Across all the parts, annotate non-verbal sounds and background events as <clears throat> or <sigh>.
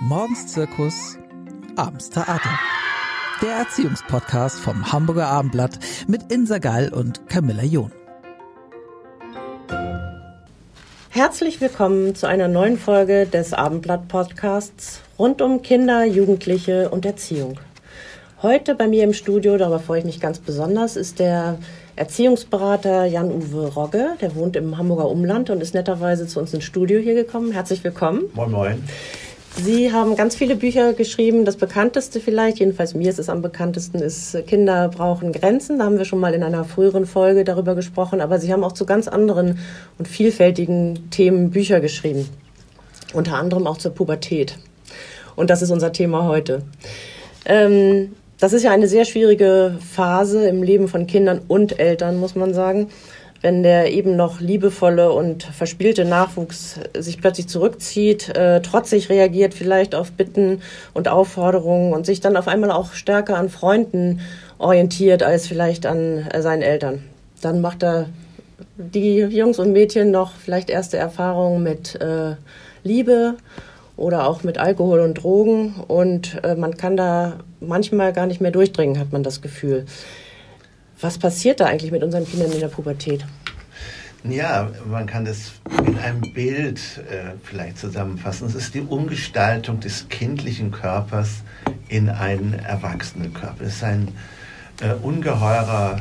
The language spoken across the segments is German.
Morgens Zirkus, abends Theater. Der Erziehungspodcast vom Hamburger Abendblatt mit Insa Gall und Camilla John. Herzlich willkommen zu einer neuen Folge des Abendblatt-Podcasts rund um Kinder, Jugendliche und Erziehung. Heute bei mir im Studio, darüber freue ich mich ganz besonders, ist der Erziehungsberater Jan-Uwe Rogge. Der wohnt im Hamburger Umland und ist netterweise zu uns ins Studio hier gekommen. Herzlich willkommen. Moin, moin. Sie haben ganz viele Bücher geschrieben. Das bekannteste vielleicht, jedenfalls mir ist es am bekanntesten, ist Kinder brauchen Grenzen. Da haben wir schon mal in einer früheren Folge darüber gesprochen. Aber Sie haben auch zu ganz anderen und vielfältigen Themen Bücher geschrieben. Unter anderem auch zur Pubertät. Und das ist unser Thema heute. Ähm, das ist ja eine sehr schwierige Phase im Leben von Kindern und Eltern, muss man sagen wenn der eben noch liebevolle und verspielte Nachwuchs sich plötzlich zurückzieht, äh, trotzig reagiert vielleicht auf Bitten und Aufforderungen und sich dann auf einmal auch stärker an Freunden orientiert als vielleicht an äh, seinen Eltern. Dann macht er die Jungs und Mädchen noch vielleicht erste Erfahrungen mit äh, Liebe oder auch mit Alkohol und Drogen und äh, man kann da manchmal gar nicht mehr durchdringen, hat man das Gefühl. Was passiert da eigentlich mit unseren Kindern in der Pubertät? Ja, man kann das in einem Bild äh, vielleicht zusammenfassen. Es ist die Umgestaltung des kindlichen Körpers in einen erwachsenen Körper. Es ist ein äh, ungeheurer,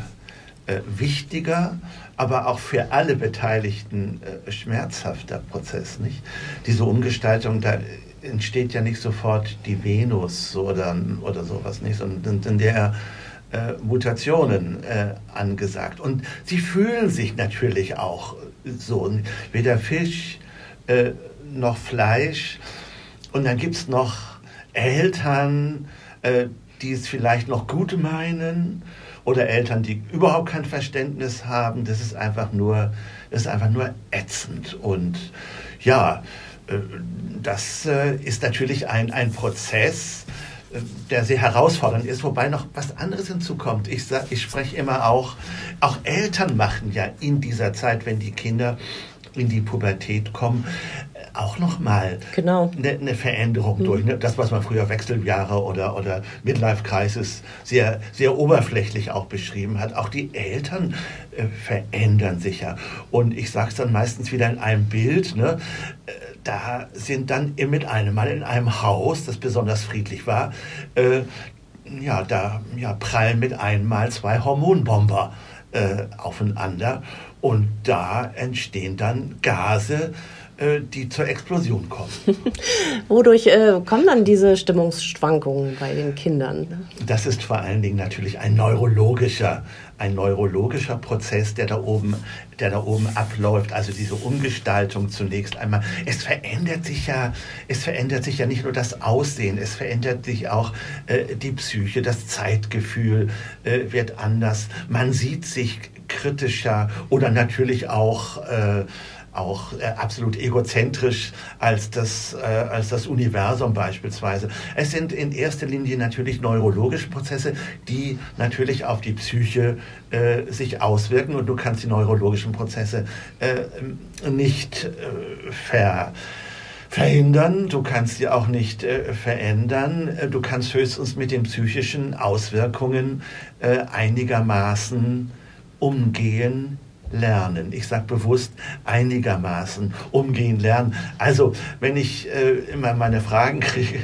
äh, wichtiger, aber auch für alle Beteiligten äh, schmerzhafter Prozess. Nicht? Diese Umgestaltung, da entsteht ja nicht sofort die Venus oder, oder sowas, nicht, sondern der äh, Mutationen äh, angesagt. Und sie fühlen sich natürlich auch so. Weder Fisch äh, noch Fleisch. Und dann gibt es noch Eltern, äh, die es vielleicht noch gut meinen oder Eltern, die überhaupt kein Verständnis haben. Das ist einfach nur, ist einfach nur ätzend. Und ja, äh, das äh, ist natürlich ein, ein Prozess, der sehr herausfordernd ist, wobei noch was anderes hinzukommt. Ich, sag, ich spreche immer auch, auch Eltern machen ja in dieser Zeit, wenn die Kinder in die Pubertät kommen, auch nochmal genau. eine, eine Veränderung mhm. durch. Ne? Das, was man früher Wechseljahre oder, oder Midlife Crisis sehr, sehr oberflächlich auch beschrieben hat. Auch die Eltern äh, verändern sich ja. Und ich sage es dann meistens wieder in einem Bild. Ne? Äh, da sind dann mit einem Mal in einem Haus, das besonders friedlich war, äh, ja, da ja, prallen mit einmal zwei Hormonbomber äh, aufeinander. Und da entstehen dann Gase, die zur Explosion kommen. <laughs> Wodurch äh, kommen dann diese Stimmungsschwankungen bei den Kindern? Das ist vor allen Dingen natürlich ein neurologischer, ein neurologischer Prozess, der da oben, der da oben abläuft. Also diese Umgestaltung zunächst einmal. Es verändert sich ja, es verändert sich ja nicht nur das Aussehen, es verändert sich auch äh, die Psyche, das Zeitgefühl äh, wird anders. Man sieht sich kritischer oder natürlich auch äh, auch äh, absolut egozentrisch als das, äh, als das Universum beispielsweise. Es sind in erster Linie natürlich neurologische Prozesse, die natürlich auf die Psyche äh, sich auswirken und du kannst die neurologischen Prozesse äh, nicht äh, ver verhindern, du kannst sie auch nicht äh, verändern, äh, du kannst höchstens mit den psychischen Auswirkungen äh, einigermaßen umgehen, lernen. Ich sage bewusst einigermaßen umgehen lernen. Also wenn ich äh, immer meine Fragen kriege,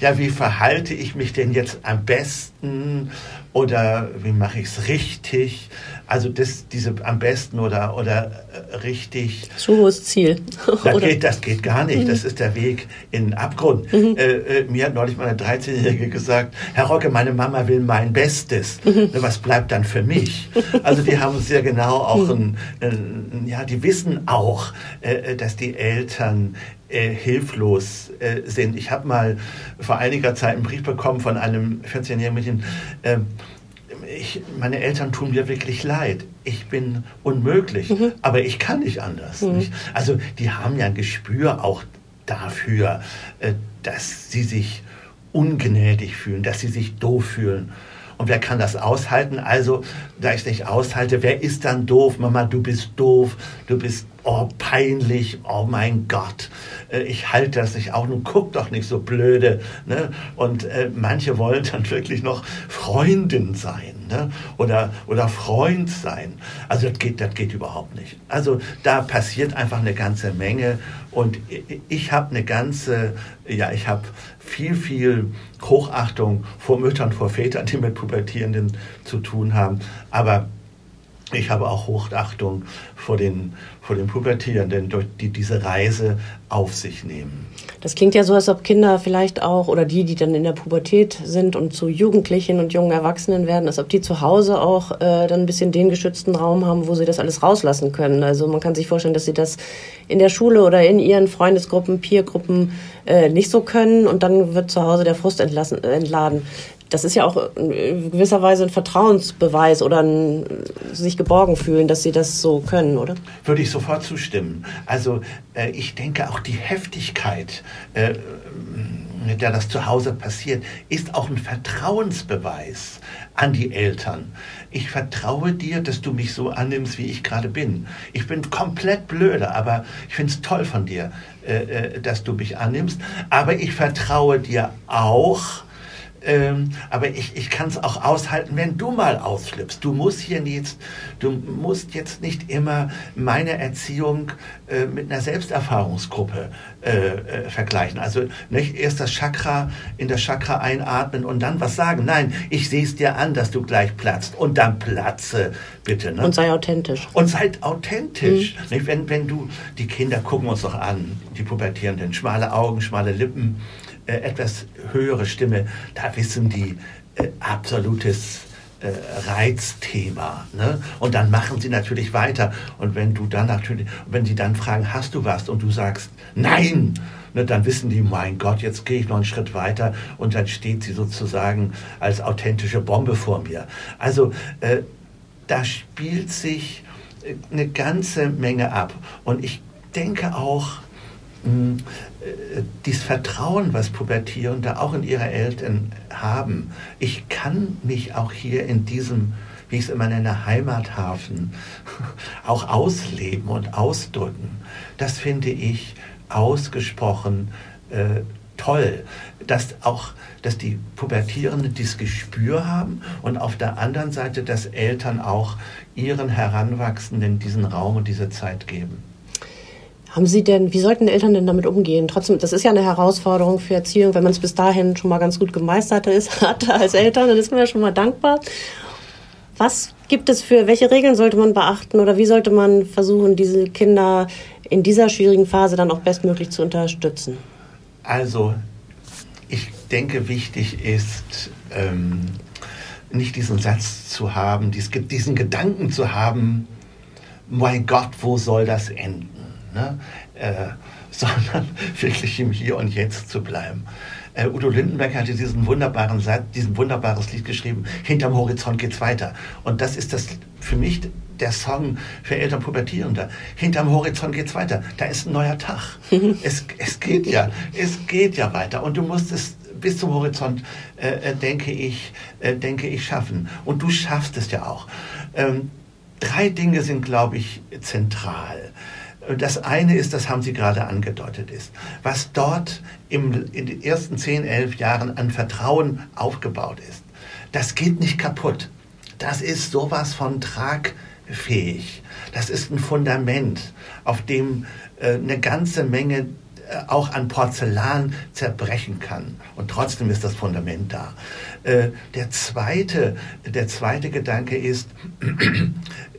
ja, wie verhalte ich mich denn jetzt am besten oder wie mache ich es richtig? Also das, diese am besten oder, oder äh, richtig. So hohes Ziel. Das geht, das geht gar nicht. Mhm. Das ist der Weg in den Abgrund. Mhm. Äh, äh, mir hat neulich meine 13-Jährige gesagt, Herr Rocke, meine Mama will mein Bestes. Mhm. Was bleibt dann für mich? <laughs> Also die haben sehr genau auch mhm. ein, ein, ja, die wissen auch, äh, dass die Eltern äh, hilflos äh, sind. Ich habe mal vor einiger Zeit einen Brief bekommen von einem 14-jährigen Mädchen. Äh, ich, meine Eltern tun mir wirklich leid. Ich bin unmöglich, mhm. aber ich kann nicht anders. Mhm. Nicht? Also die haben ja ein Gespür auch dafür, äh, dass sie sich ungnädig fühlen, dass sie sich doof fühlen. Und wer kann das aushalten? Also, da ich es nicht aushalte, wer ist dann doof? Mama, du bist doof, du bist oh peinlich, oh mein Gott, äh, ich halte das nicht auch, nun guck doch nicht so blöde. Ne? Und äh, manche wollen dann <laughs> wirklich noch Freundin sein ne? oder, oder Freund sein. Also das geht, das geht überhaupt nicht. Also da passiert einfach eine ganze Menge und ich habe eine ganze, ja, ich habe viel, viel Hochachtung vor Müttern, vor Vätern, die mit Pubertierenden zu tun haben. Aber ich habe auch Hochachtung vor den, vor den Pubertierenden, die diese Reise auf sich nehmen. Das klingt ja so, als ob Kinder vielleicht auch oder die, die dann in der Pubertät sind und zu Jugendlichen und jungen Erwachsenen werden, als ob die zu Hause auch äh, dann ein bisschen den geschützten Raum haben, wo sie das alles rauslassen können. Also man kann sich vorstellen, dass sie das in der Schule oder in ihren Freundesgruppen, Peergruppen äh, nicht so können und dann wird zu Hause der Frust entlassen, entladen das ist ja auch in gewisser Weise ein Vertrauensbeweis oder ein sich geborgen fühlen, dass sie das so können, oder? Würde ich sofort zustimmen. Also äh, ich denke auch die Heftigkeit, äh, mit der das zu Hause passiert, ist auch ein Vertrauensbeweis an die Eltern. Ich vertraue dir, dass du mich so annimmst, wie ich gerade bin. Ich bin komplett blöde, aber ich finde es toll von dir, äh, äh, dass du mich annimmst. Aber ich vertraue dir auch, ähm, aber ich, ich kann es auch aushalten, wenn du mal ausflippst. Du musst hier jetzt, du musst jetzt nicht immer meine Erziehung äh, mit einer Selbsterfahrungsgruppe äh, äh, vergleichen. Also nicht erst das Chakra in das Chakra einatmen und dann was sagen. Nein, ich sehe es dir an, dass du gleich platzt und dann platze, bitte. Ne? Und sei authentisch. Und sei authentisch. Mhm. Nicht, wenn, wenn du, die Kinder gucken uns doch an, die Pubertierenden, schmale Augen, schmale Lippen äh, etwas höhere Stimme, da wissen die äh, absolutes äh, Reizthema. Ne? Und dann machen sie natürlich weiter. Und wenn du dann natürlich, wenn sie dann fragen, hast du was? Und du sagst, nein, ne, dann wissen die, mein Gott, jetzt gehe ich noch einen Schritt weiter und dann steht sie sozusagen als authentische Bombe vor mir. Also äh, da spielt sich äh, eine ganze Menge ab. Und ich denke auch, mh, äh, dieses Vertrauen, was Pubertierende auch in ihre Eltern haben. Ich kann mich auch hier in diesem, wie ich es immer nenne, Heimathafen <laughs> auch ausleben und ausdrücken. Das finde ich ausgesprochen äh, toll, dass auch, dass die Pubertierenden dieses Gespür haben und auf der anderen Seite, dass Eltern auch ihren Heranwachsenden diesen Raum und diese Zeit geben. Haben Sie denn, wie sollten Eltern denn damit umgehen? Trotzdem, das ist ja eine Herausforderung für Erziehung, wenn man es bis dahin schon mal ganz gut gemeistert ist, <laughs> hat als Eltern, dann ist man ja schon mal dankbar. Was gibt es für, welche Regeln sollte man beachten oder wie sollte man versuchen, diese Kinder in dieser schwierigen Phase dann auch bestmöglich zu unterstützen? Also, ich denke, wichtig ist, ähm, nicht diesen Satz zu haben, diesen Gedanken zu haben, mein Gott, wo soll das enden? Ne? Äh, <laughs> sondern wirklich im Hier und Jetzt zu bleiben. Äh, Udo Lindenberg hatte diesen wunderbaren Satz, diesen wunderbares Lied geschrieben, Hinterm Horizont geht's weiter. Und das ist das für mich der Song für Eltern Pubertierende. Hinterm Horizont geht's weiter. Da ist ein neuer Tag. <laughs> es, es geht ja, es geht ja weiter. Und du musst es bis zum Horizont, äh, äh, denke ich, äh, denke ich, schaffen. Und du schaffst es ja auch. Ähm, drei Dinge sind, glaube ich, zentral. Das eine ist, das haben Sie gerade angedeutet, ist, was dort im, in den ersten 10, 11 Jahren an Vertrauen aufgebaut ist, das geht nicht kaputt. Das ist sowas von tragfähig. Das ist ein Fundament, auf dem äh, eine ganze Menge äh, auch an Porzellan zerbrechen kann. Und trotzdem ist das Fundament da. Äh, der, zweite, der zweite Gedanke ist,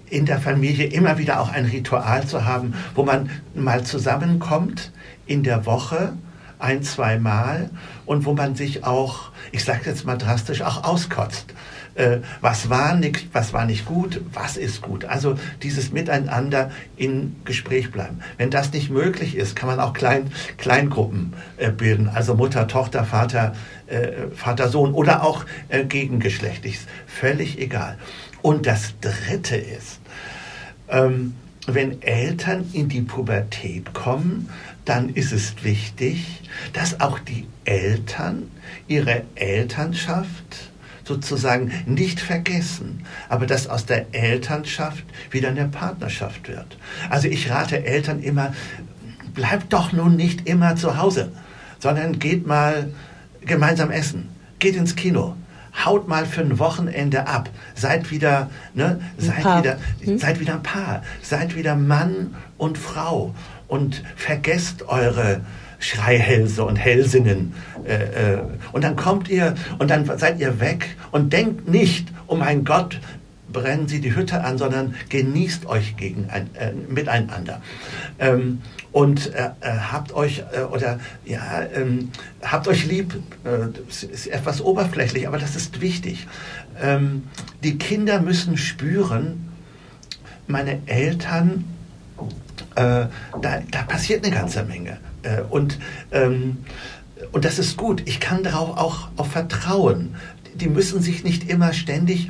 in der Familie immer wieder auch ein Ritual zu haben, wo man mal zusammenkommt in der Woche ein, zwei Mal und wo man sich auch, ich sage jetzt mal drastisch, auch auskotzt. Äh, was war nicht, was war nicht gut, was ist gut. Also dieses Miteinander in Gespräch bleiben. Wenn das nicht möglich ist, kann man auch Klein, Kleingruppen äh, bilden, also Mutter, Tochter, Vater, äh, Vater, Sohn oder auch äh, gegengeschlechtlich. Völlig egal. Und das Dritte ist, ähm, wenn Eltern in die Pubertät kommen, dann ist es wichtig, dass auch die Eltern ihre Elternschaft sozusagen nicht vergessen, aber dass aus der Elternschaft wieder eine Partnerschaft wird. Also ich rate Eltern immer, bleibt doch nun nicht immer zu Hause, sondern geht mal gemeinsam essen, geht ins Kino, haut mal für ein Wochenende ab, seid wieder, ne, seid wieder, hm? seid wieder ein Paar, seid wieder Mann und Frau und vergesst eure Schreihälse und Hälsinnen. Äh, äh, und dann kommt ihr und dann seid ihr weg und denkt nicht, oh mein Gott, brennen Sie die Hütte an, sondern genießt euch gegen ein, äh, miteinander. Ähm, und äh, äh habt euch äh, oder ja ähm, habt euch lieb. Äh, ist etwas oberflächlich, aber das ist wichtig. Ähm, die Kinder müssen spüren, meine Eltern, äh, da, da passiert eine ganze Menge. Und ähm, und das ist gut. Ich kann darauf auch, auch vertrauen. Die müssen sich nicht immer ständig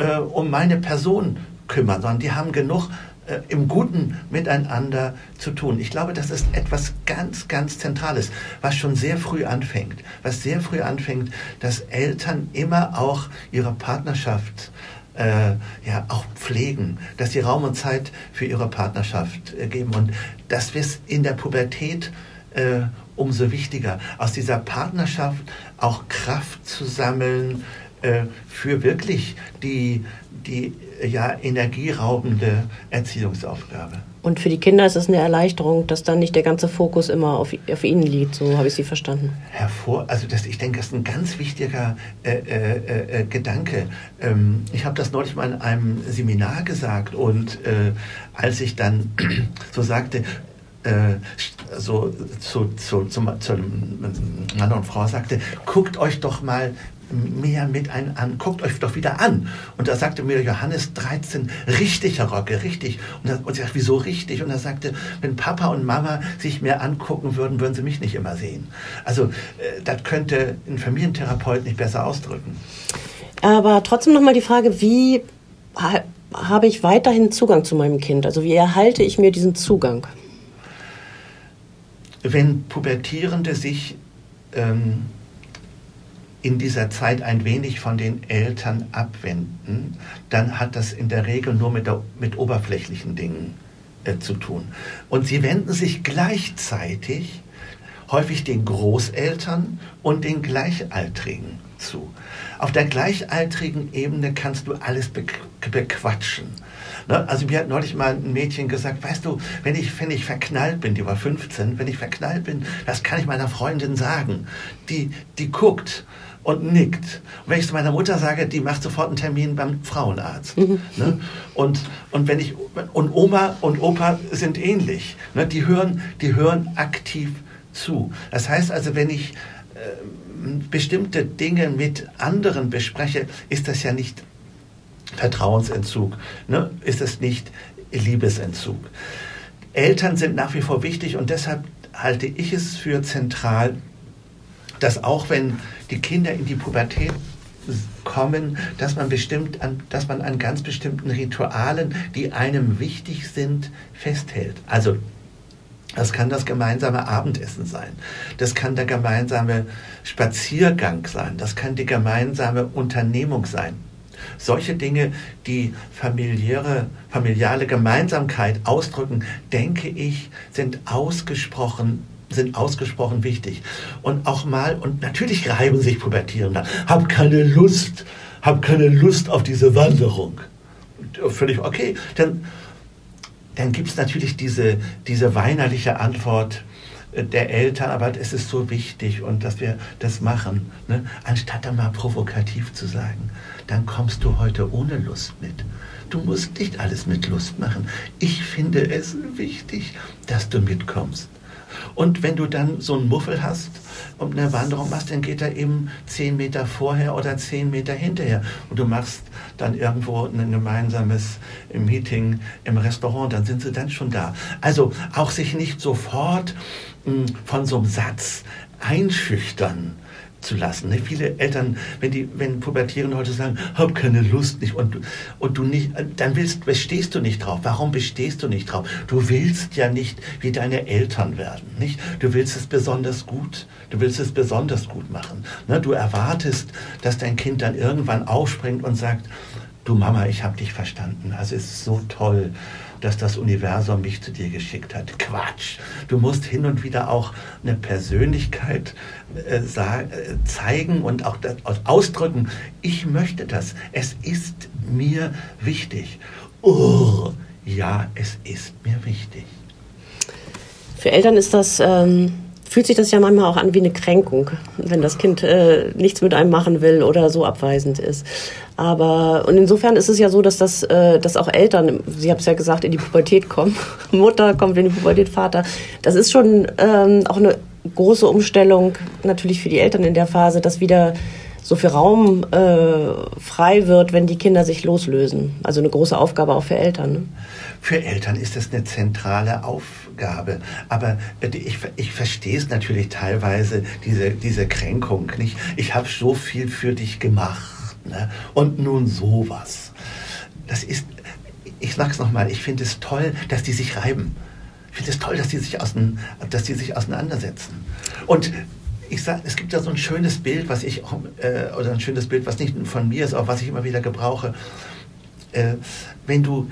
äh, um meine Person kümmern, sondern die haben genug äh, im Guten miteinander zu tun. Ich glaube, das ist etwas ganz, ganz Zentrales, was schon sehr früh anfängt. Was sehr früh anfängt, dass Eltern immer auch ihre Partnerschaft äh, ja auch pflegen, dass sie Raum und Zeit für ihre Partnerschaft äh, geben und dass wir es in der Pubertät äh, umso wichtiger, aus dieser Partnerschaft auch Kraft zu sammeln, äh, für wirklich die, die ja, energieraubende Erziehungsaufgabe. Und für die Kinder ist es eine Erleichterung, dass dann nicht der ganze Fokus immer auf, auf ihnen liegt. So habe ich Sie verstanden. Hervor, also das, ich denke, das ist ein ganz wichtiger äh, äh, äh, Gedanke. Ähm, ich habe das neulich mal in einem Seminar gesagt und äh, als ich dann <clears throat> so sagte, äh, so zu, zu, zum, zu Mann und Frau sagte, guckt euch doch mal mehr mit ein an, guckt euch doch wieder an. Und da sagte mir Johannes 13, richtig, Herr Rocke, richtig. Und, er, und ich sagte, wieso richtig? Und er sagte, wenn Papa und Mama sich mehr angucken würden, würden sie mich nicht immer sehen. Also äh, das könnte ein Familientherapeut nicht besser ausdrücken. Aber trotzdem nochmal die Frage, wie ha habe ich weiterhin Zugang zu meinem Kind? Also wie erhalte ich mir diesen Zugang? Wenn Pubertierende sich ähm, in dieser Zeit ein wenig von den Eltern abwenden, dann hat das in der Regel nur mit, der, mit oberflächlichen Dingen äh, zu tun. Und sie wenden sich gleichzeitig häufig den Großeltern und den Gleichaltrigen zu. Auf der gleichaltrigen Ebene kannst du alles be bequatschen. Ne? Also mir hat neulich mal ein Mädchen gesagt, weißt du, wenn ich, wenn ich verknallt bin, die war 15, wenn ich verknallt bin, das kann ich meiner Freundin sagen. Die, die guckt und nickt. Und wenn ich zu meiner Mutter sage, die macht sofort einen Termin beim Frauenarzt. Mhm. Ne? Und, und wenn ich und Oma und Opa sind ähnlich. Ne? Die hören, die hören aktiv zu. Das heißt also, wenn ich äh, bestimmte Dinge mit anderen bespreche, ist das ja nicht Vertrauensentzug, ne? ist es nicht Liebesentzug. Eltern sind nach wie vor wichtig und deshalb halte ich es für zentral, dass auch wenn die Kinder in die Pubertät kommen, dass man bestimmt an, dass man an ganz bestimmten Ritualen, die einem wichtig sind, festhält. Also das kann das gemeinsame Abendessen sein. Das kann der gemeinsame Spaziergang sein. Das kann die gemeinsame Unternehmung sein. Solche Dinge, die familiäre, familiale Gemeinsamkeit ausdrücken, denke ich, sind ausgesprochen sind ausgesprochen wichtig. Und auch mal, und natürlich reiben sich Pubertierende, hab keine Lust, hab keine Lust auf diese Wanderung. Völlig okay. Dann, dann gibt es natürlich diese, diese weinerliche Antwort äh, der Eltern, aber es ist so wichtig und dass wir das machen, ne? anstatt dann mal provokativ zu sagen, dann kommst du heute ohne Lust mit. Du musst nicht alles mit Lust machen. Ich finde es wichtig, dass du mitkommst. Und wenn du dann so einen Muffel hast und eine Wanderung machst, dann geht er eben zehn Meter vorher oder zehn Meter hinterher. Und du machst dann irgendwo ein gemeinsames Meeting im Restaurant, dann sind sie dann schon da. Also auch sich nicht sofort hm, von so einem Satz einschüchtern zu lassen. Ne? Viele Eltern, wenn die, wenn Pubertierende heute sagen, hab keine Lust nicht und, und du nicht, dann willst, bestehst du nicht drauf. Warum bestehst du nicht drauf? Du willst ja nicht wie deine Eltern werden, nicht? Du willst es besonders gut. Du willst es besonders gut machen. Ne? Du erwartest, dass dein Kind dann irgendwann aufspringt und sagt, du Mama, ich habe dich verstanden. Also es ist so toll dass das Universum mich zu dir geschickt hat. Quatsch. Du musst hin und wieder auch eine Persönlichkeit äh, äh, zeigen und auch ausdrücken. Ich möchte das. Es ist mir wichtig. Oh, ja, es ist mir wichtig. Für Eltern ist das. Ähm fühlt sich das ja manchmal auch an wie eine Kränkung, wenn das Kind äh, nichts mit einem machen will oder so abweisend ist. Aber und insofern ist es ja so, dass das, äh, dass auch Eltern, Sie haben es ja gesagt, in die Pubertät kommen. <laughs> Mutter kommt in die Pubertät, Vater. Das ist schon ähm, auch eine große Umstellung natürlich für die Eltern in der Phase, dass wieder so viel Raum äh, frei wird, wenn die Kinder sich loslösen. Also eine große Aufgabe auch für Eltern. Ne? Für Eltern ist das eine zentrale Aufgabe. Aber ich, ich verstehe es natürlich teilweise, diese, diese Kränkung. Nicht? Ich habe so viel für dich gemacht. Ne? Und nun sowas. Das ist, ich sag's nochmal, ich finde es toll, dass die sich reiben. Ich finde es toll, dass die sich, ausein, dass die sich auseinandersetzen. Und ich sage, es gibt ja so ein schönes Bild, was ich, äh, oder ein schönes Bild, was nicht von mir ist, auch was ich immer wieder gebrauche. Äh, wenn du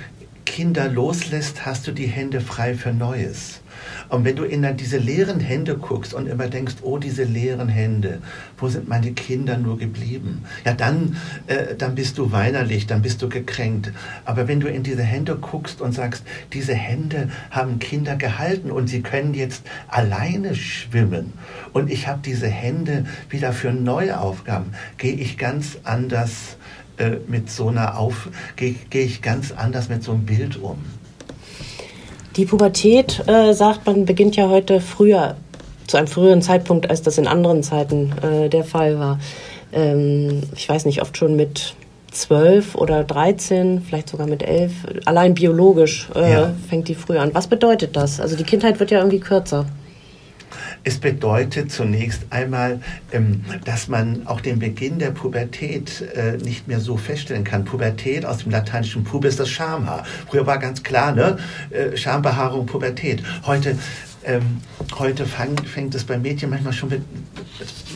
Kinder loslässt, hast du die Hände frei für Neues. Und wenn du in diese leeren Hände guckst und immer denkst, oh, diese leeren Hände, wo sind meine Kinder nur geblieben? Ja, dann, äh, dann bist du weinerlich, dann bist du gekränkt. Aber wenn du in diese Hände guckst und sagst, diese Hände haben Kinder gehalten und sie können jetzt alleine schwimmen und ich habe diese Hände wieder für neue Aufgaben, gehe ich ganz anders äh, mit so einer Auf, gehe geh ich ganz anders mit so einem Bild um. Die Pubertät, äh, sagt man, beginnt ja heute früher, zu einem früheren Zeitpunkt, als das in anderen Zeiten äh, der Fall war. Ähm, ich weiß nicht, oft schon mit zwölf oder dreizehn, vielleicht sogar mit elf. Allein biologisch äh, ja. fängt die früher an. Was bedeutet das? Also die Kindheit wird ja irgendwie kürzer. Es bedeutet zunächst einmal, ähm, dass man auch den Beginn der Pubertät äh, nicht mehr so feststellen kann. Pubertät aus dem lateinischen Pubis das Schamhaar. Früher war ganz klar, ne? Äh, Schambehaarung, Pubertät. Heute ähm, heute fang, fängt es beim Mädchen manchmal schon mit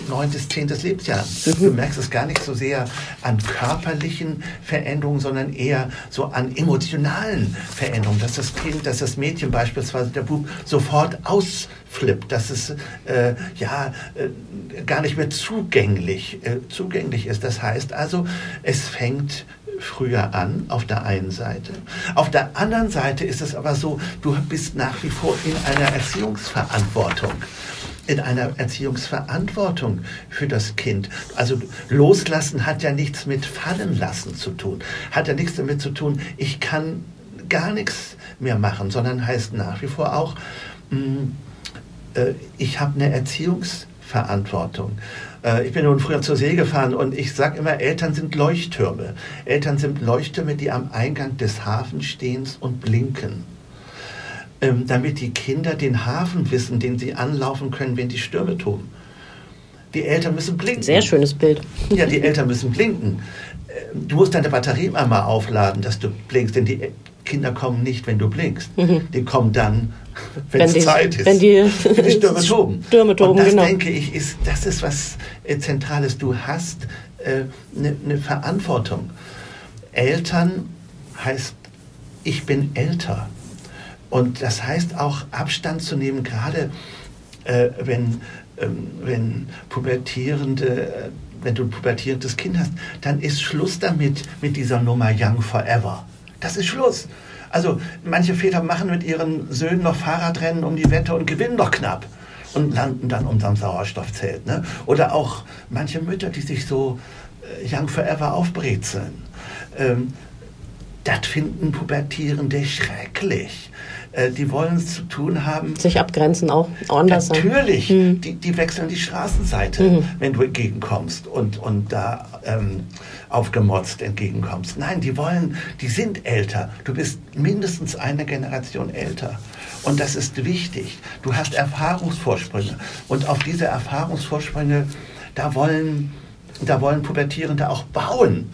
neuntes, zehntes Lebensjahr an. Du mhm. merkst es gar nicht so sehr an körperlichen Veränderungen, sondern eher so an emotionalen Veränderungen, dass das Kind, dass das Mädchen beispielsweise, der Bub, sofort ausflippt, dass es äh, ja äh, gar nicht mehr zugänglich, äh, zugänglich ist. Das heißt also, es fängt früher an, auf der einen Seite. Auf der anderen Seite ist es aber so, du bist nach wie vor in einer Erziehungsverantwortung in einer Erziehungsverantwortung für das Kind. Also loslassen hat ja nichts mit fallen lassen zu tun, hat ja nichts damit zu tun, ich kann gar nichts mehr machen, sondern heißt nach wie vor auch, mh, mm, äh, ich habe eine Erziehungsverantwortung. Äh, ich bin nun früher zur See gefahren und ich sage immer, Eltern sind Leuchttürme. Eltern sind Leuchttürme, die am Eingang des Hafens stehen und blinken. Ähm, damit die Kinder den Hafen wissen, den sie anlaufen können, wenn die Stürme toben. Die Eltern müssen blinken. Sehr schönes Bild. Ja, die Eltern müssen blinken. Ähm, du musst deine Batterie einmal aufladen, dass du blinkst, denn die Kinder kommen nicht, wenn du blinkst. Mhm. Die kommen dann, wenn es Zeit ist. Wenn die, wenn die Stürme <laughs> toben. Stürme toben, Und das genau. denke ich, ist, das ist was äh, Zentrales. Du hast eine äh, ne, ne Verantwortung. Eltern heißt, ich bin älter. Und das heißt auch Abstand zu nehmen, gerade äh, wenn, ähm, wenn pubertierende äh, wenn du ein pubertierendes Kind hast, dann ist Schluss damit, mit dieser Nummer Young Forever. Das ist Schluss. Also manche Väter machen mit ihren Söhnen noch Fahrradrennen um die Wette und gewinnen noch knapp und landen dann unterm Sauerstoffzelt. Ne? Oder auch manche Mütter, die sich so äh, Young Forever aufbrezeln. Ähm, das finden Pubertierende schrecklich. Äh, die wollen es zu tun haben. Sich abgrenzen auch, anders Natürlich, mhm. die, die wechseln die Straßenseite, mhm. wenn du entgegenkommst und, und da ähm, aufgemotzt entgegenkommst. Nein, die wollen, die sind älter. Du bist mindestens eine Generation älter. Und das ist wichtig. Du hast Erfahrungsvorsprünge. Und auf diese Erfahrungsvorsprünge da wollen, da wollen Pubertierende auch bauen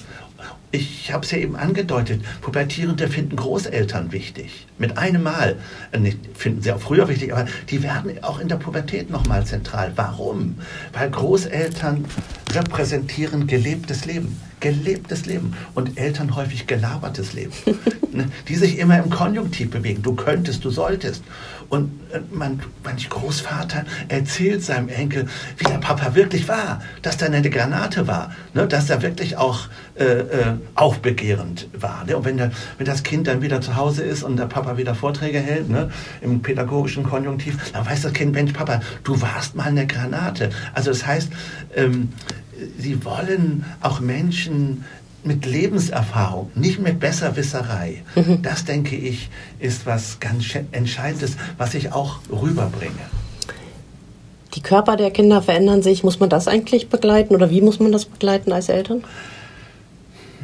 ich habe es ja eben angedeutet, Pubertierende finden Großeltern wichtig. Mit einem Mal. Äh, nicht, finden sie auch früher wichtig, aber die werden auch in der Pubertät nochmal zentral. Warum? Weil Großeltern repräsentieren gelebtes Leben. Gelebtes Leben. Und Eltern häufig gelabertes Leben. <laughs> Ne, die sich immer im Konjunktiv bewegen. Du könntest, du solltest. Und äh, man, manch Großvater erzählt seinem Enkel, wie der Papa wirklich war, dass da eine Granate war, ne, dass er wirklich auch äh, äh, aufbegehrend war. Ne? Und wenn, der, wenn das Kind dann wieder zu Hause ist und der Papa wieder Vorträge hält, ne, im pädagogischen Konjunktiv, dann weiß das Kind, Mensch, Papa, du warst mal eine Granate. Also das heißt, ähm, sie wollen auch Menschen mit Lebenserfahrung, nicht mit Besserwisserei. Mhm. Das, denke ich, ist was ganz Entscheidendes, was ich auch rüberbringe. Die Körper der Kinder verändern sich. Muss man das eigentlich begleiten oder wie muss man das begleiten als Eltern?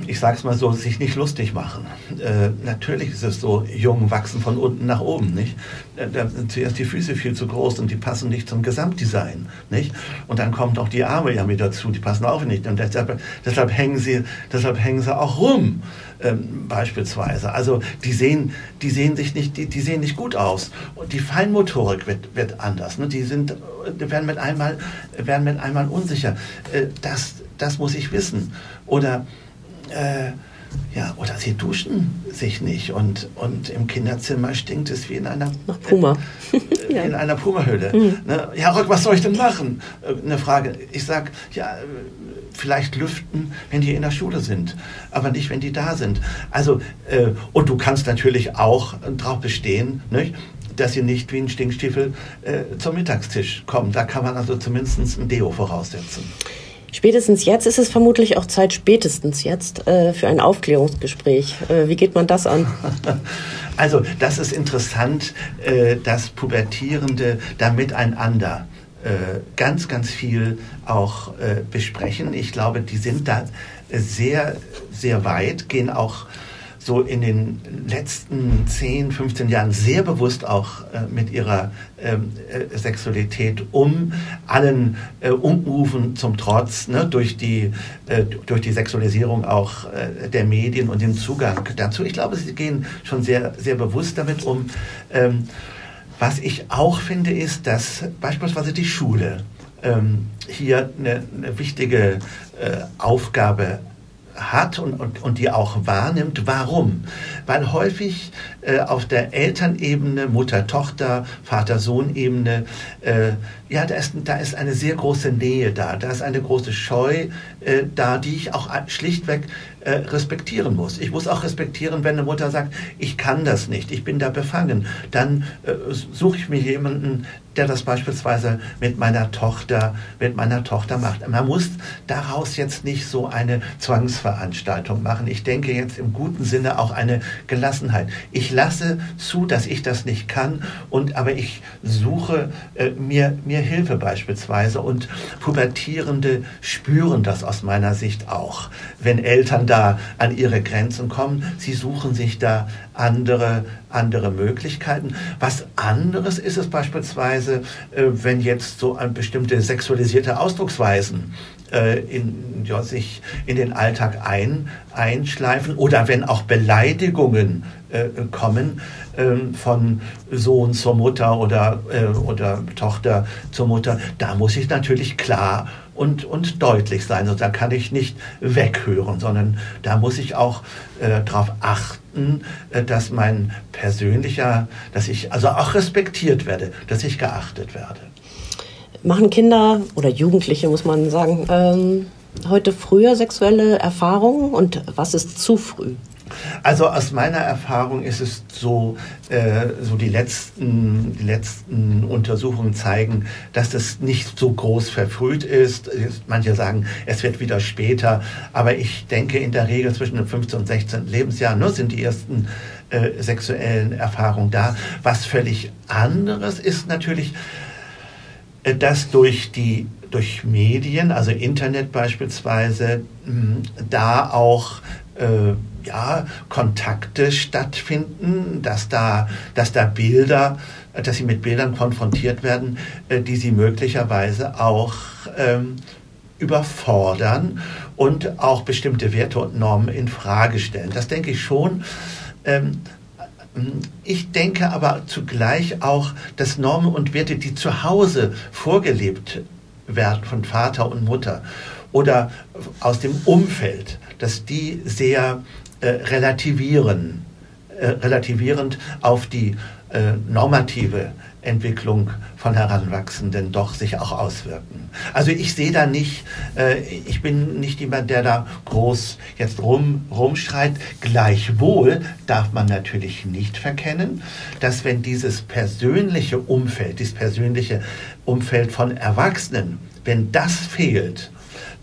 Ich sage es mal so, sich nicht lustig machen. Äh, natürlich ist es so, Jungen wachsen von unten nach oben, nicht? Da sind zuerst die Füße viel zu groß und die passen nicht zum Gesamtdesign, nicht? Und dann kommen auch die Arme ja mit dazu, die passen auch nicht. Und deshalb, deshalb hängen sie, deshalb hängen sie auch rum, ähm, beispielsweise. Also die sehen, die sehen sich nicht, die, die sehen nicht gut aus. Und die Feinmotorik wird, wird anders. Ne? Die sind, werden mit einmal, werden mit einmal unsicher. Äh, das, das muss ich wissen. Oder äh, ja, oder sie duschen sich nicht und, und im Kinderzimmer stinkt es wie in einer Nach Puma. Äh, <laughs> ja. in einer Pumahöhle. Mhm. Ne? Ja, Rock, was soll ich denn machen? Äh, eine Frage. Ich sag, ja, vielleicht lüften, wenn die in der Schule sind, aber nicht, wenn die da sind. Also, äh, und du kannst natürlich auch darauf bestehen, nicht? dass sie nicht wie ein Stinkstiefel äh, zum Mittagstisch kommen. Da kann man also zumindest ein Deo voraussetzen. Spätestens jetzt ist es vermutlich auch Zeit, spätestens jetzt, äh, für ein Aufklärungsgespräch. Äh, wie geht man das an? <laughs> Also, das ist interessant, äh, dass Pubertierende da miteinander äh, ganz, ganz viel auch äh, besprechen. Ich glaube, die sind da sehr, sehr weit, gehen auch so in den letzten 10, 15 Jahren sehr bewusst auch äh, mit ihrer ähm, äh, Sexualität um, allen äh, Umrufen zum Trotz, ne, durch, die, äh, durch die Sexualisierung auch äh, der Medien und den Zugang dazu. Ich glaube, sie gehen schon sehr, sehr bewusst damit um. Ähm, was ich auch finde, ist, dass beispielsweise die Schule ähm, hier eine, eine wichtige äh, Aufgabe hat und, und, und die auch wahrnimmt. Warum? Weil häufig äh, auf der Elternebene, Mutter-Tochter, Vater-Sohn-Ebene, äh, ja, da ist, da ist eine sehr große Nähe da, da ist eine große Scheu äh, da, die ich auch schlichtweg äh, respektieren muss. Ich muss auch respektieren, wenn eine Mutter sagt, ich kann das nicht, ich bin da befangen. Dann äh, suche ich mir jemanden, der das beispielsweise mit meiner Tochter, mit meiner Tochter macht. Man muss daraus jetzt nicht so eine Zwangsveranstaltung machen. Ich denke jetzt im guten Sinne auch eine Gelassenheit. Ich lasse zu, dass ich das nicht kann und aber ich suche äh, mir, mir Hilfe beispielsweise und Pubertierende spüren das aus meiner Sicht auch. Wenn Eltern da an ihre Grenzen kommen, sie suchen sich da andere, andere Möglichkeiten. Was anderes ist es beispielsweise, äh, wenn jetzt so ein bestimmte sexualisierte Ausdrucksweisen äh, in, ja, sich in den Alltag ein, einschleifen oder wenn auch Beleidigungen äh, kommen äh, von Sohn zur Mutter oder, äh, oder Tochter zur Mutter, da muss ich natürlich klar und, und deutlich sein. Und da kann ich nicht weghören, sondern da muss ich auch äh, darauf achten, äh, dass mein persönlicher, dass ich also auch respektiert werde, dass ich geachtet werde. Machen Kinder oder Jugendliche, muss man sagen, ähm, heute früher sexuelle Erfahrungen und was ist zu früh? Also aus meiner Erfahrung ist es so, äh, so die letzten, die letzten Untersuchungen zeigen, dass das nicht so groß verfrüht ist. Manche sagen, es wird wieder später, aber ich denke in der Regel zwischen dem 15. und 16. Lebensjahr ne, sind die ersten äh, sexuellen Erfahrungen da. Was völlig anderes ist natürlich, äh, dass durch die durch Medien, also Internet beispielsweise, da auch äh, ja, Kontakte stattfinden, dass da, dass da Bilder, dass sie mit Bildern konfrontiert werden, äh, die sie möglicherweise auch ähm, überfordern und auch bestimmte Werte und Normen in Frage stellen. Das denke ich schon. Ähm, ich denke aber zugleich auch, dass Normen und Werte, die zu Hause vorgelebt werden von Vater und Mutter oder aus dem Umfeld, dass die sehr äh, relativieren, äh, relativierend auf die äh, normative Entwicklung von Heranwachsenden doch sich auch auswirken. Also ich sehe da nicht, äh, ich bin nicht jemand, der da groß jetzt rum, rumschreit. Gleichwohl darf man natürlich nicht verkennen, dass wenn dieses persönliche Umfeld, dieses persönliche Umfeld von Erwachsenen, wenn das fehlt,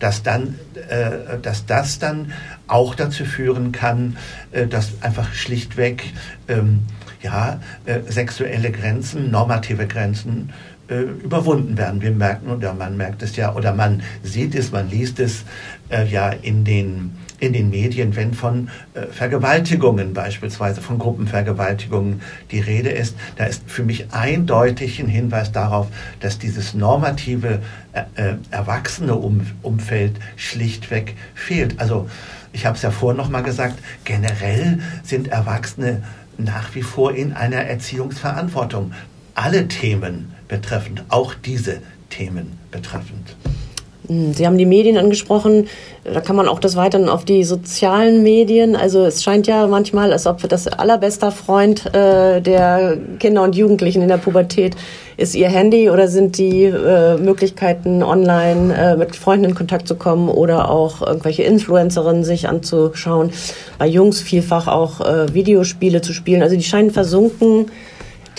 dass, dann, äh, dass das dann auch dazu führen kann, äh, dass einfach schlichtweg ähm, ja, äh, sexuelle Grenzen, normative Grenzen äh, überwunden werden. Wir merken, oder man merkt es ja, oder man sieht es, man liest es äh, ja in den, in den Medien, wenn von äh, Vergewaltigungen beispielsweise, von Gruppenvergewaltigungen die Rede ist. Da ist für mich eindeutig ein Hinweis darauf, dass dieses normative, äh, äh, erwachsene um Umfeld schlichtweg fehlt. Also ich habe es ja vorhin nochmal gesagt, generell sind Erwachsene nach wie vor in einer Erziehungsverantwortung. Alle Themen betreffend, auch diese Themen betreffend. Hm, Sie haben die Medien angesprochen. Da kann man auch das weitern auf die sozialen Medien. Also es scheint ja manchmal, als ob das allerbester Freund äh, der Kinder und Jugendlichen in der Pubertät ist ihr Handy oder sind die äh, Möglichkeiten, online äh, mit Freunden in Kontakt zu kommen oder auch irgendwelche Influencerinnen sich anzuschauen. Bei Jungs vielfach auch äh, Videospiele zu spielen. Also die scheinen versunken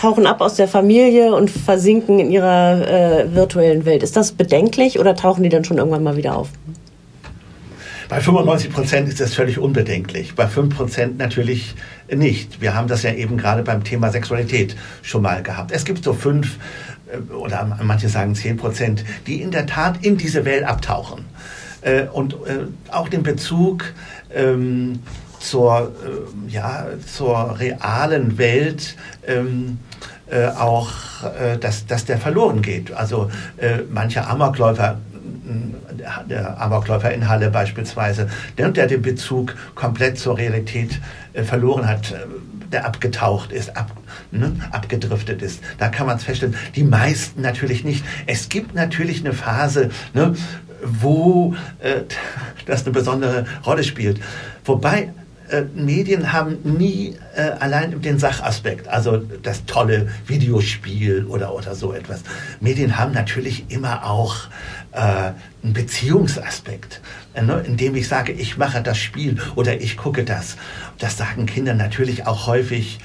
tauchen ab aus der Familie und versinken in ihrer äh, virtuellen Welt. Ist das bedenklich oder tauchen die dann schon irgendwann mal wieder auf? Bei 95 Prozent ist das völlig unbedenklich. Bei 5 Prozent natürlich nicht. Wir haben das ja eben gerade beim Thema Sexualität schon mal gehabt. Es gibt so fünf äh, oder manche sagen 10 Prozent, die in der Tat in diese Welt abtauchen. Äh, und äh, auch den Bezug zur, ja, zur realen Welt ähm, äh, auch, äh, dass, dass der verloren geht. Also äh, manche Amokläufer der Amokläufer in Halle beispielsweise, der, der den Bezug komplett zur Realität äh, verloren hat, der abgetaucht ist, ab, ne, abgedriftet ist. Da kann man es feststellen. Die meisten natürlich nicht. Es gibt natürlich eine Phase, ne, wo äh, <laughs> das eine besondere Rolle spielt. Wobei äh, Medien haben nie äh, allein den Sachaspekt, also das tolle Videospiel oder, oder so etwas. Medien haben natürlich immer auch äh, einen Beziehungsaspekt, ne? indem ich sage, ich mache das Spiel oder ich gucke das. Das sagen Kinder natürlich auch häufig.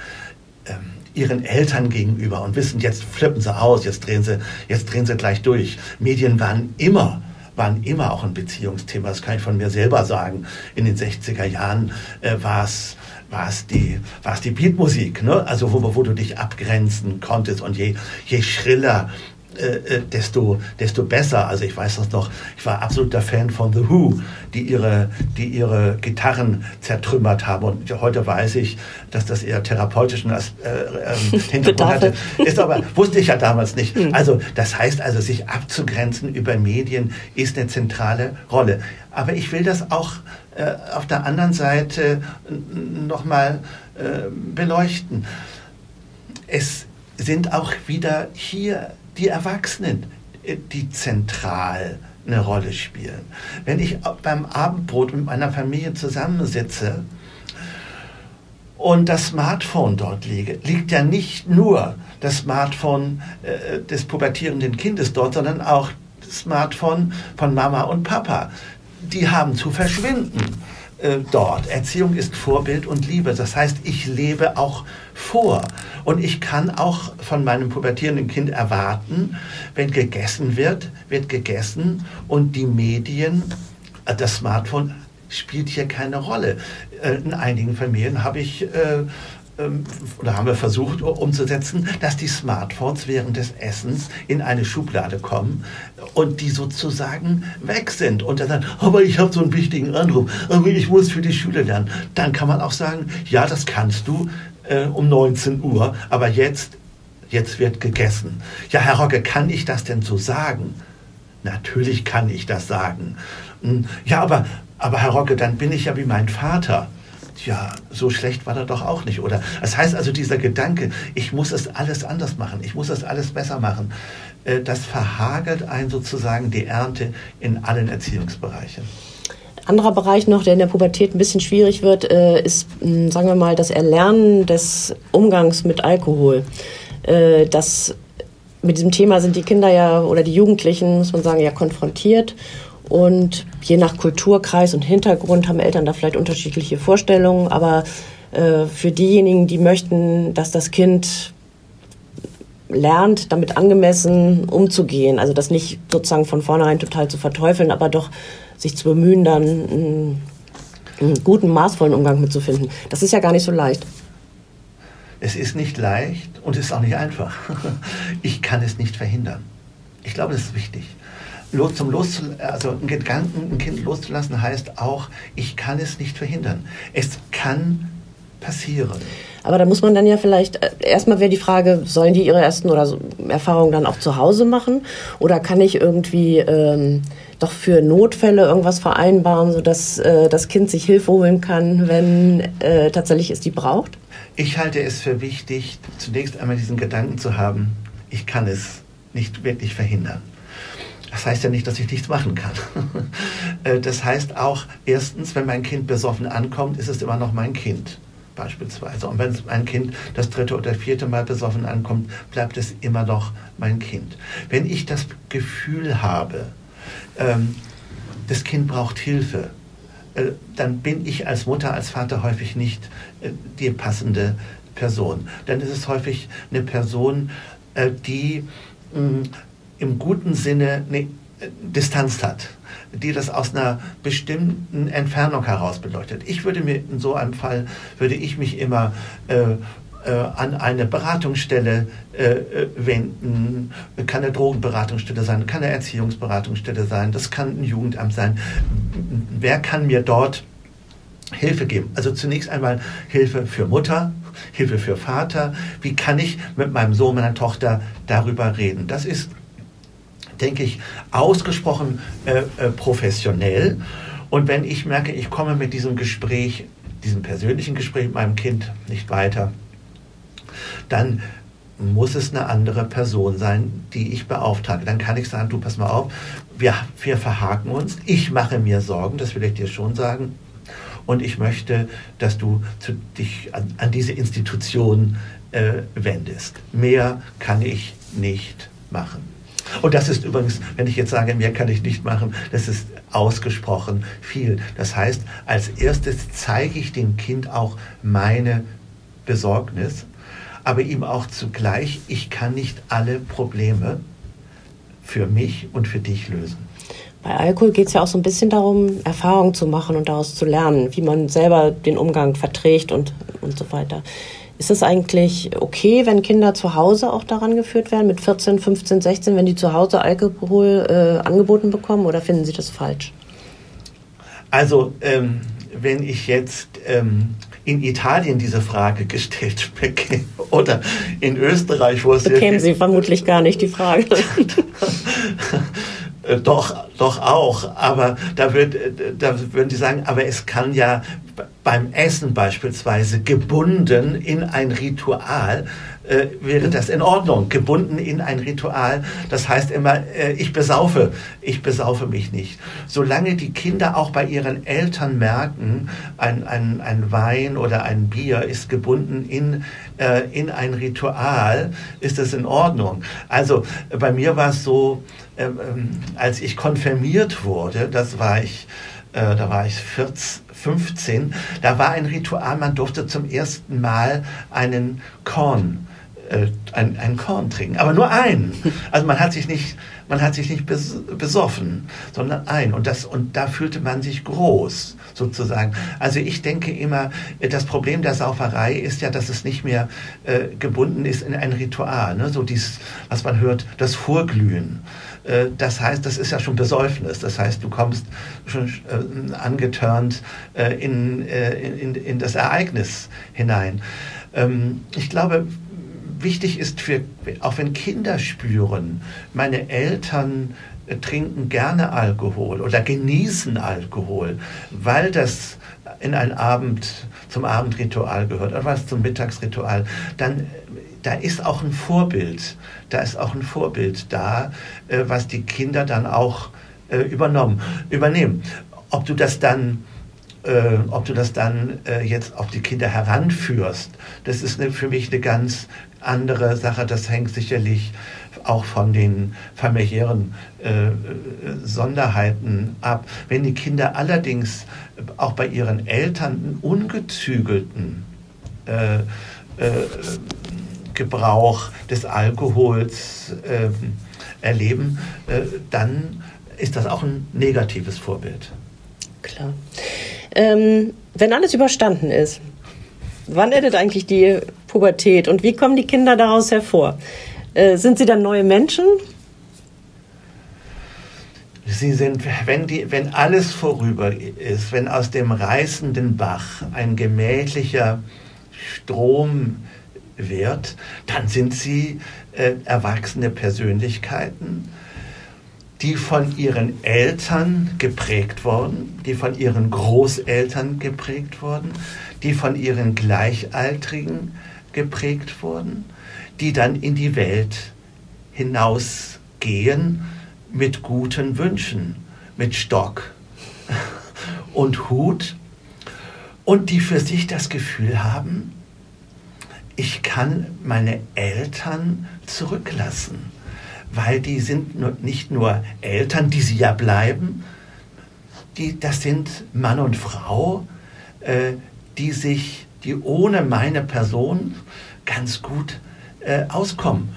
Ähm, ihren Eltern gegenüber und wissen, jetzt flippen sie aus, jetzt drehen sie, jetzt drehen sie gleich durch. Medien waren immer waren immer auch ein Beziehungsthema. Das kann ich von mir selber sagen. In den 60er Jahren äh, war es war es die, war es die Beatmusik, ne? also wo, wo du dich abgrenzen konntest und je, je schriller äh, äh, desto, desto besser. Also ich weiß das noch, ich war absoluter Fan von The Who, die ihre, die ihre Gitarren zertrümmert haben. Und heute weiß ich, dass das eher therapeutischen äh, <laughs> äh, Hintergrund hatte. Ist aber, wusste ich ja damals nicht. Hm. Also das heißt also, sich abzugrenzen über Medien ist eine zentrale Rolle. Aber ich will das auch äh, auf der anderen Seite nochmal äh, beleuchten. Es sind auch wieder hier die Erwachsenen, äh, die zentral eine Rolle spielen. Wenn ich beim Abendbrot mit meiner Familie zusammensitze und das Smartphone dort liege, liegt ja nicht nur das Smartphone äh, des pubertierenden Kindes dort, sondern auch das Smartphone von Mama und Papa. Die haben zu verschwinden äh, dort. Erziehung ist Vorbild und Liebe. Das heißt, ich lebe auch vor. Und ich kann auch von meinem pubertierenden Kind erwarten, wenn gegessen wird, wird gegessen und die Medien, äh, das Smartphone spielt hier keine Rolle. Äh, in einigen Familien habe ich äh, ähm, oder haben wir versucht umzusetzen, dass die Smartphones während des Essens in eine Schublade kommen und die sozusagen weg sind und dann sagen, aber ich habe so einen wichtigen Anruf, ich muss für die Schule lernen. Dann kann man auch sagen, ja, das kannst du äh, um 19 Uhr, aber jetzt, jetzt wird gegessen. Ja, Herr Rocke, kann ich das denn so sagen? Natürlich kann ich das sagen. Hm, ja, aber, aber Herr Rocke, dann bin ich ja wie mein Vater. Ja, so schlecht war er doch auch nicht, oder? Das heißt also, dieser Gedanke, ich muss es alles anders machen, ich muss es alles besser machen, äh, das verhagelt einen sozusagen die Ernte in allen Erziehungsbereichen. Anderer Bereich noch, der in der Pubertät ein bisschen schwierig wird, äh, ist, hm, sagen wir mal, das Erlernen des Umgangs mit Alkohol. Äh, das, mit diesem Thema sind die Kinder ja oder die Jugendlichen, muss man sagen, ja konfrontiert. Und je nach Kulturkreis und Hintergrund haben Eltern da vielleicht unterschiedliche Vorstellungen. Aber äh, für diejenigen, die möchten, dass das Kind lernt, damit angemessen umzugehen, also das nicht sozusagen von vornherein total zu verteufeln, aber doch sich zu bemühen, dann einen, einen guten, maßvollen Umgang mitzufinden. Das ist ja gar nicht so leicht. Es ist nicht leicht und es ist auch nicht einfach. <laughs> Ich kann es nicht verhindern. Ich glaube, das ist wichtig. Los, zum Los, also einen Gedanken, ein Kind loszulassen, heißt auch, ich kann es nicht verhindern. Es kann passieren. Aber da muss man dann ja vielleicht, äh, erstmal wäre die Frage, sollen die ihre ersten oder so Erfahrungen dann auch zu Hause machen? Oder kann ich irgendwie ähm, doch für Notfälle irgendwas vereinbaren, sodass äh, das Kind sich Hilfe holen kann, wenn äh, tatsächlich es die braucht? Ich halte es für wichtig, zunächst einmal diesen Gedanken zu haben, ich kann es nicht wirklich verhindern. Das heißt ja nicht, dass ich nichts machen kann. <laughs> Äh, das heißt auch, erstens, wenn mein Kind besoffen ankommt, ist es immer noch mein Kind beispielsweise. Und wenn ein Kind das dritte oder vierte Mal besoffen ankommt, bleibt es immer noch mein Kind. Wenn ich das Gefühl habe, ähm, das Kind braucht Hilfe, äh, dann bin ich als Mutter, als Vater häufig nicht äh, die passende Person. Dann ist es häufig eine Person, äh, die mh, mm, im guten Sinne eine äh, Distanz hat die das aus einer bestimmten Entfernung heraus beleuchtet. Ich würde mir in so einem Fall, würde ich mich immer äh, äh, an eine Beratungsstelle äh, äh, wenden, kann eine Drogenberatungsstelle sein, kann eine Erziehungsberatungsstelle sein, das kann ein Jugendamt sein. Wer kann mir dort Hilfe geben? Also zunächst einmal Hilfe für Mutter, Hilfe für Vater. Wie kann ich mit meinem Sohn, meiner Tochter darüber reden? Das ist denke ich, ausgesprochen äh, äh, professionell. Und wenn ich merke, ich komme mit diesem Gespräch, diesem persönlichen Gespräch mit meinem Kind nicht weiter, dann muss es eine andere Person sein, die ich beauftrage. Dann kann ich sagen, du pass mal auf, wir, wir verhaken uns, ich mache mir Sorgen, das will ich dir schon sagen. Und ich möchte, dass du zu, dich an, an diese Institution äh, wendest. Mehr kann ich nicht machen. Und das ist übrigens, wenn ich jetzt sage, mehr kann ich nicht machen, das ist ausgesprochen viel. Das heißt, als erstes zeige ich dem Kind auch meine Besorgnis, aber ihm auch zugleich, ich kann nicht alle Probleme für mich und für dich lösen. Bei Alkohol geht es ja auch so ein bisschen darum, Erfahrungen zu machen und daraus zu lernen, wie man selber den Umgang verträgt und, und so weiter. Ist es eigentlich okay, wenn Kinder zu Hause auch daran geführt werden, mit 14, 15, 16, wenn die zu Hause Alkohol äh, angeboten bekommen oder finden Sie das falsch? Also, ähm, wenn ich jetzt ähm, in Italien diese Frage gestellt bekäme oder in Österreich, wo es. Bekämen Sie vermutlich gar nicht die Frage. <laughs> Doch, doch auch. Aber da, wird, äh, da würden die sagen, aber es kann ja beim Essen beispielsweise gebunden in ein Ritual, äh, wäre das in Ordnung. Gebunden in ein Ritual, das heißt immer, äh, ich besaufe, ich besaufe mich nicht. Solange die Kinder auch bei ihren Eltern merken, ein, ein, ein Wein oder ein Bier ist gebunden in, äh, in ein Ritual, ist das in Ordnung. Also bei mir war es so, ähm, ähm, als ich konfirmiert wurde, das war ich, äh, da war ich 14, 15, da war ein Ritual, man durfte zum ersten Mal einen Korn, ein, ein Korn trinken, aber nur einen. Also man hat sich nicht, man hat sich nicht besoffen, sondern ein. Und, das, und da fühlte man sich groß, sozusagen. Also ich denke immer, das Problem der Sauferei ist ja, dass es nicht mehr äh, gebunden ist in ein Ritual. Ne? So dies, was man hört, das Vorglühen. Äh, das heißt, das ist ja schon Besäufnis. Das heißt, du kommst schon äh, angetörnt äh, in, in, in, das Ereignis hinein. Ähm, ich glaube, wichtig ist, für, auch wenn Kinder spüren, meine Eltern äh, trinken gerne Alkohol oder genießen Alkohol, weil das in ein Abend zum Abendritual gehört oder was zum Mittagsritual, dann da ist auch ein Vorbild, da ist auch ein Vorbild da, äh, was die Kinder dann auch äh, übernommen, übernehmen. Ob du das dann ob du das dann jetzt auf die Kinder heranführst, das ist für mich eine ganz andere Sache. Das hängt sicherlich auch von den familiären äh, Sonderheiten ab. Wenn die Kinder allerdings auch bei ihren Eltern einen ungezügelten äh, äh, Gebrauch des Alkohols ähm, erleben, äh, dann ist das auch ein negatives Vorbild. Klar. Ähm, wenn alles überstanden ist, wann endet eigentlich die Pubertät und wie kommen die Kinder daraus hervor? Äh, sind sie dann neue Menschen? Sie sind, wenn, die, wenn alles vorüber ist, wenn aus dem reißenden Bach ein gemächlicher Strom wird, dann sind sie äh, erwachsene Persönlichkeiten, die von ihren Eltern geprägt wurden, die von ihren Großeltern geprägt wurden, die von ihren Gleichaltrigen geprägt wurden, die dann in die Welt hinausgehen mit guten Wünschen, mit Stock <laughs> und Hut und die für sich das Gefühl haben, ich kann meine Eltern zurücklassen weil die sind nicht nur Eltern, die sie ja bleiben, die, das sind Mann und Frau, äh, die sich, die ohne meine Person ganz gut äh, auskommen.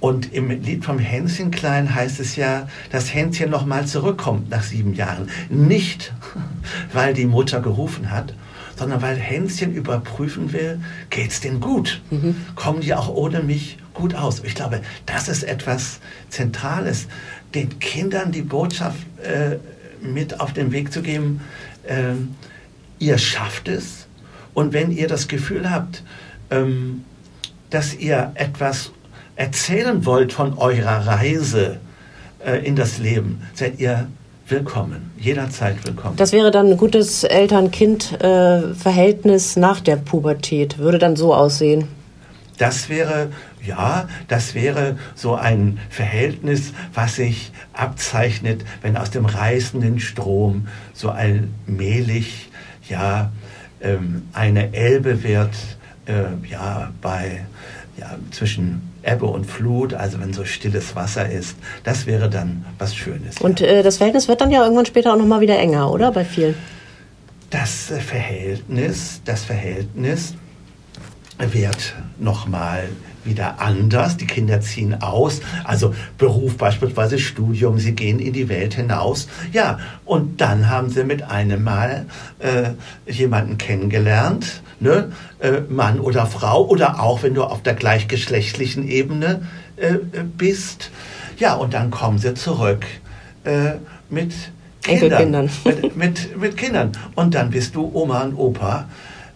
Und im Lied vom Hänschen Klein heißt es ja, dass Hänschen nochmal zurückkommt nach sieben Jahren. Nicht, <laughs> weil die Mutter gerufen hat, sondern weil Hänschen überprüfen will, geht's denn gut? Mhm. Kommen die auch ohne mich gut aus. Ich glaube, das ist etwas Zentrales, den Kindern die Botschaft äh, mit auf den Weg zu geben, äh, ihr schafft es. Und wenn ihr das Gefühl habt, ähm, dass ihr etwas erzählen wollt von eurer Reise äh, in das Leben, seid ihr willkommen, jederzeit willkommen. Das wäre dann ein gutes Eltern-Kind-Verhältnis nach der Pubertät, würde dann so aussehen. Das wäre, ja, das wäre so ein Verhältnis, was sich abzeichnet, wenn aus dem reißenden Strom so allmählich, ja, ähm, eine Elbe wird, äh, ja, bei, ja, zwischen Ebbe und Flut, also wenn so stilles Wasser ist, das wäre dann was Schönes. Und äh, das Verhältnis wird dann ja irgendwann später auch nochmal wieder enger, oder? Bei vielen? Das äh, Verhältnis, das Verhältnis wird nochmal wieder anders. Die Kinder ziehen aus, also Beruf beispielsweise Studium, sie gehen in die Welt hinaus. Ja, und dann haben sie mit einem Mal äh, jemanden kennengelernt, ne? Äh, Mann oder Frau, oder auch wenn du auf der gleichgeschlechtlichen Ebene äh, bist. Ja, und dann kommen sie zurück äh, mit Kindern. Mit, mit, mit Kindern. Und dann bist du Oma und Opa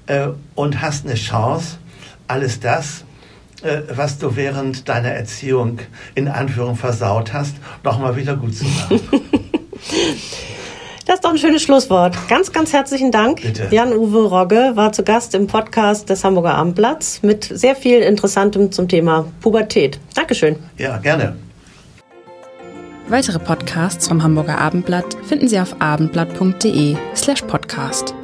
äh, und hast eine Chance, alles das, äh, was du während deiner Erziehung in Anführung versaut hast, nochmal wieder gut zu machen. <laughs> Das ist doch ein schönes Schlusswort. Ganz, ganz herzlichen Dank. Jan-Uwe Rogge war zu Gast im Podcast des Hamburger Abendblatts mit sehr viel Interessantem zum Thema Pubertät. Dankeschön. Ja, gerne. Weitere Podcasts vom Hamburger Abendblatt finden Sie auf abendblatt.de slash podcast.